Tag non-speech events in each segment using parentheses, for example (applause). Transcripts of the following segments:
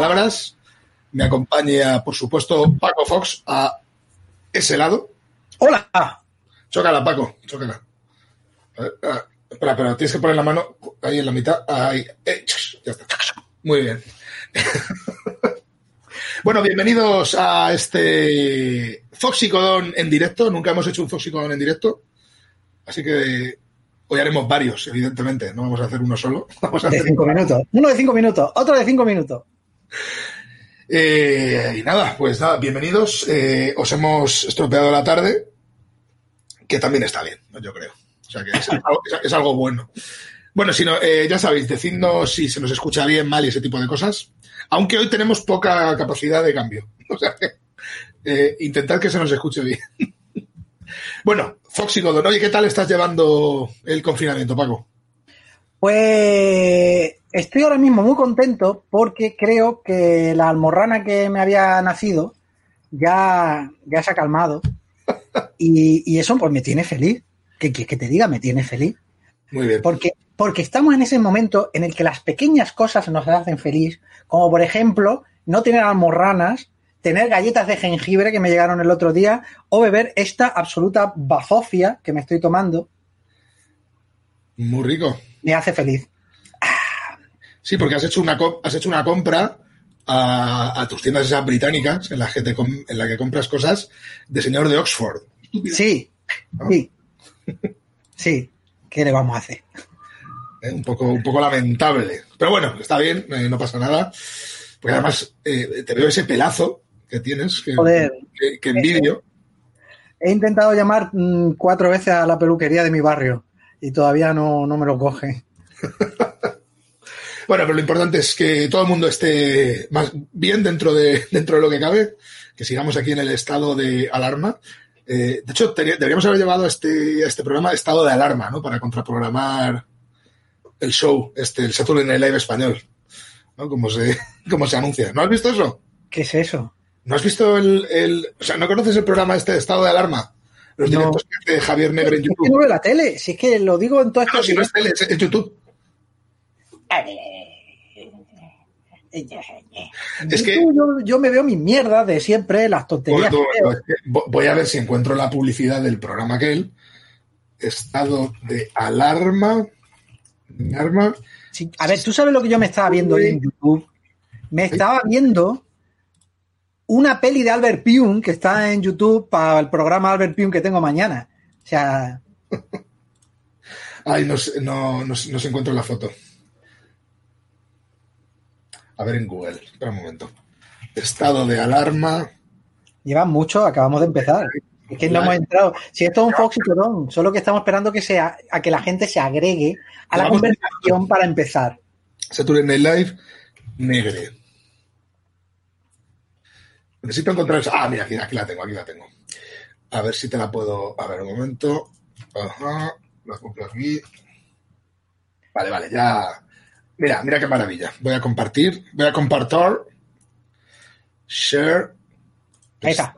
Palabras. Me acompaña, por supuesto, Paco Fox a ese lado. ¡Hola! Chócala, Paco, chócala. A ver, espera, pero tienes que poner la mano ahí en la mitad. Ahí. Eh, ya está. Muy bien. (laughs) bueno, bienvenidos a este Foxicodón en directo. Nunca hemos hecho un Foxicodón en directo. Así que hoy haremos varios, evidentemente. No vamos a hacer uno solo. (laughs) Vamos a De hacer cinco minutos. Uno de cinco minutos, otro de cinco minutos. (laughs) Eh, y nada, pues nada, bienvenidos. Eh, os hemos estropeado la tarde, que también está bien, yo creo. O sea que es, (laughs) algo, es- es algo bueno. Bueno, si no, eh, ya sabéis, decidnos si se nos escucha bien, mal y ese tipo de cosas. Aunque hoy tenemos poca capacidad de cambio. (laughs) O sea que intentad que se nos escuche bien. bueno, Foxy Godon, oye, ¿qué tal estás llevando el confinamiento, Paco? Pues estoy ahora mismo muy contento porque creo que la almorrana que me había nacido ya, ya se ha calmado. (laughs) Y, y eso pues me tiene feliz. Que, que, que te diga, me tiene feliz. Muy bien. Porque, porque estamos en ese momento en el que las pequeñas cosas nos hacen feliz, como por ejemplo no tener almorranas, tener galletas de jengibre que me llegaron el otro día, o beber esta absoluta bazofia que me estoy tomando, Muy rico. me hace feliz. Sí, porque has hecho una, has hecho una compra a, a tus tiendas esas británicas en las que, te en la que compras cosas de señor de Oxford. Sí, sí, sí. ¿Qué le vamos a hacer? ¿eh? Un, poco, un poco lamentable. Pero bueno, está bien, eh, no pasa nada. Porque además eh, te veo ese pelazo que tienes, que, Joder. que, que envidio. He intentado llamar mm, cuatro veces a la peluquería de mi barrio y todavía no, no me lo coge. (laughs) Bueno, pero lo importante es que todo el mundo esté más bien dentro de, (laughs) dentro de lo que cabe, que sigamos aquí en el estado de alarma. Eh, de hecho, deberíamos haber llevado a este, este programa estado de alarma, ¿no? Para contraprogramar el show, este, el Saturday Night Live español, ¿no? Como se, (laughs) como se anuncia. ¿No has visto eso? ¿Qué es eso? ¿No has visto el, el- o sea, no conoces el programa este de estado de alarma? Los No. directos que hace Javier Negre en Es que no YouTube. veo la tele, si es que lo digo en todo esto. No, si no es tele, es, es YouTube. Es que- yo, yo me veo mis mierdas de siempre, las tonterías. Voy a ver si encuentro la publicidad del programa aquel. Estado de alarma. Alarma. Sí, a ver, tú sabes lo que yo me estaba viendo hoy en YouTube. Me estaba viendo una peli de Albert Pyun que está en YouTube para el programa Albert Pyun que tengo mañana. O sea, Ay, no, no, no, no se encuentra la foto. A ver en Google. Espera un momento. Estado de alarma. llevan mucho, acabamos de empezar. Es que no hemos entrado. Si esto es un Fox y solo que estamos esperando que sea, a que la gente se agregue a la Vamos. conversación para empezar. Saturday Night Live. Negre. Necesito encontrar esa. Ah, mira, aquí, aquí la tengo, aquí la tengo. A ver si te la puedo. A ver, un momento. Ajá. La compro aquí. Vale, vale, ya. Mira, mira qué maravilla. Voy a compartir. Voy a compartir. Share. Ahí está.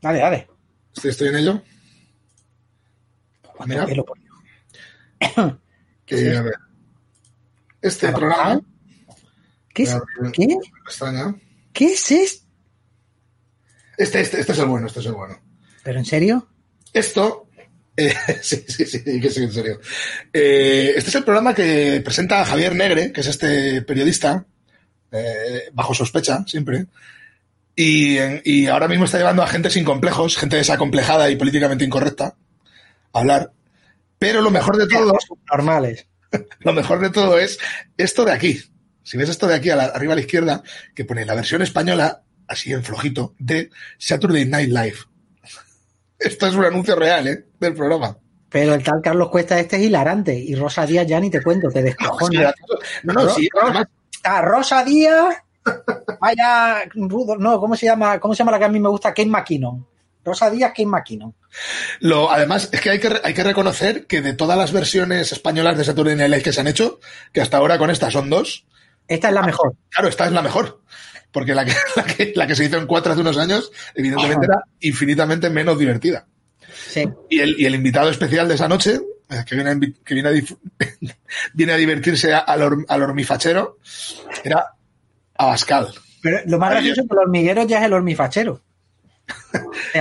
Dale, dale. Estoy, estoy en ello. ¿Cuánto Mira. pelo, por Dios? (coughs) Eh, a ver. Este programa. ¿Qué es, ¿qué? pestaña. ¿Qué es esto? Este, este, este es el bueno, este es el bueno. ¿Pero en serio? Esto, eh, (laughs) sí, sí, sí, que sí, en serio. Eh, este es el programa que presenta Javier Negre, que es este periodista, eh, bajo sospecha, siempre. Y, ahora mismo está llevando a gente sin complejos, gente desacomplejada y políticamente incorrecta, a hablar. Pero lo mejor de todo, Normales. (laughs) lo mejor de todo es esto de aquí. Si ves esto de aquí, a la- arriba a la izquierda, que pone la versión española, así en flojito, de Saturday Night Live. Esto es un anuncio real, ¿eh? Del programa. Pero el tal Carlos Cuesta este es hilarante. Y Rosa Díaz ya ni te cuento, te descojonas. No, no, sí, además, Ah, Rosa Díaz. Vaya, rudo. No, ¿cómo se llama? ¿Cómo se llama la que a mí me gusta? Kate McKinnon. Rosa Díaz, Kate McKinnon. Lo, además, es que hay, que hay que reconocer que de todas las versiones españolas de Saturday Night Live que se han hecho, que hasta ahora con esta son dos, Esta es la mejor. claro, esta es la mejor. Porque la que, (laughs) la que, la que se hizo en cuatro hace unos años, evidentemente era infinitamente menos divertida. Sí. Y el, y el invitado especial de esa noche, eh, que viene a, que viene a, (laughs) viene a divertirse al, al hormifachero, era Abascal. Pero lo más gracioso es que el hormiguero ya es el hormifachero. (laughs)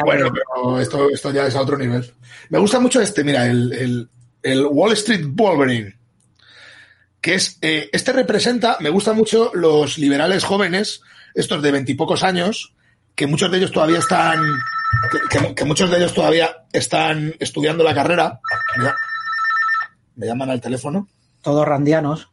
Bueno, pero- pero esto, esto ya es a otro nivel. Me gusta mucho este, mira, el, el- el Wall Street Wolverine. Que es, eh, este representa, me gustan mucho los liberales jóvenes, estos de veintipocos años, que muchos de ellos todavía están, que, que- que muchos de ellos todavía están estudiando la carrera. Mira, me llaman al teléfono. todos randianos.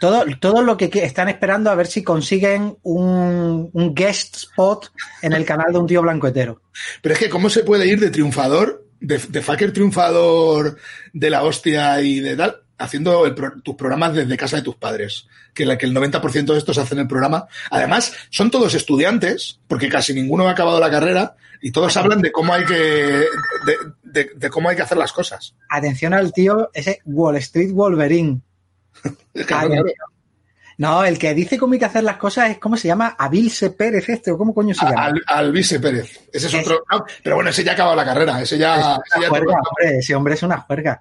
Todo, todo lo que que están esperando a ver si consiguen un, un guest spot en el canal de un tío blancoetero. Pero es que, ¿cómo se puede ir de triunfador, de, de fucker triunfador de la hostia y de tal, haciendo el pro- tus programas desde casa de tus padres? Que, la, que el 90% de estos hacen el programa. Además, son todos estudiantes, porque casi ninguno ha acabado la carrera, y todos hablan de cómo hay que, de, de- de cómo hay que hacer las cosas. Atención al tío, ese Wall Street Wolverine. Ah, (laughs) claro. No, el que dice cómo hay que hacer las cosas es, ¿cómo se llama? Avilse Pérez este, o cómo coño se llama. Al, Pérez. Ese es Es- otro. no, pero bueno, ese ya ha acabado la carrera. Ese ya. Es ese una ya juerga, hombre, ese hombre es una juerga.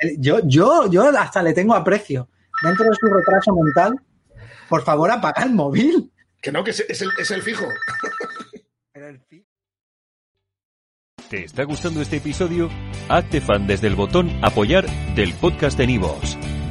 El- Yo, yo, yo hasta le tengo aprecio. Dentro de su retraso mental, por favor, apaga el móvil. que no, que es, es el, es el fijo. ¿Te está gustando este episodio? Hazte fan desde el botón Apoyar del podcast de Nivos.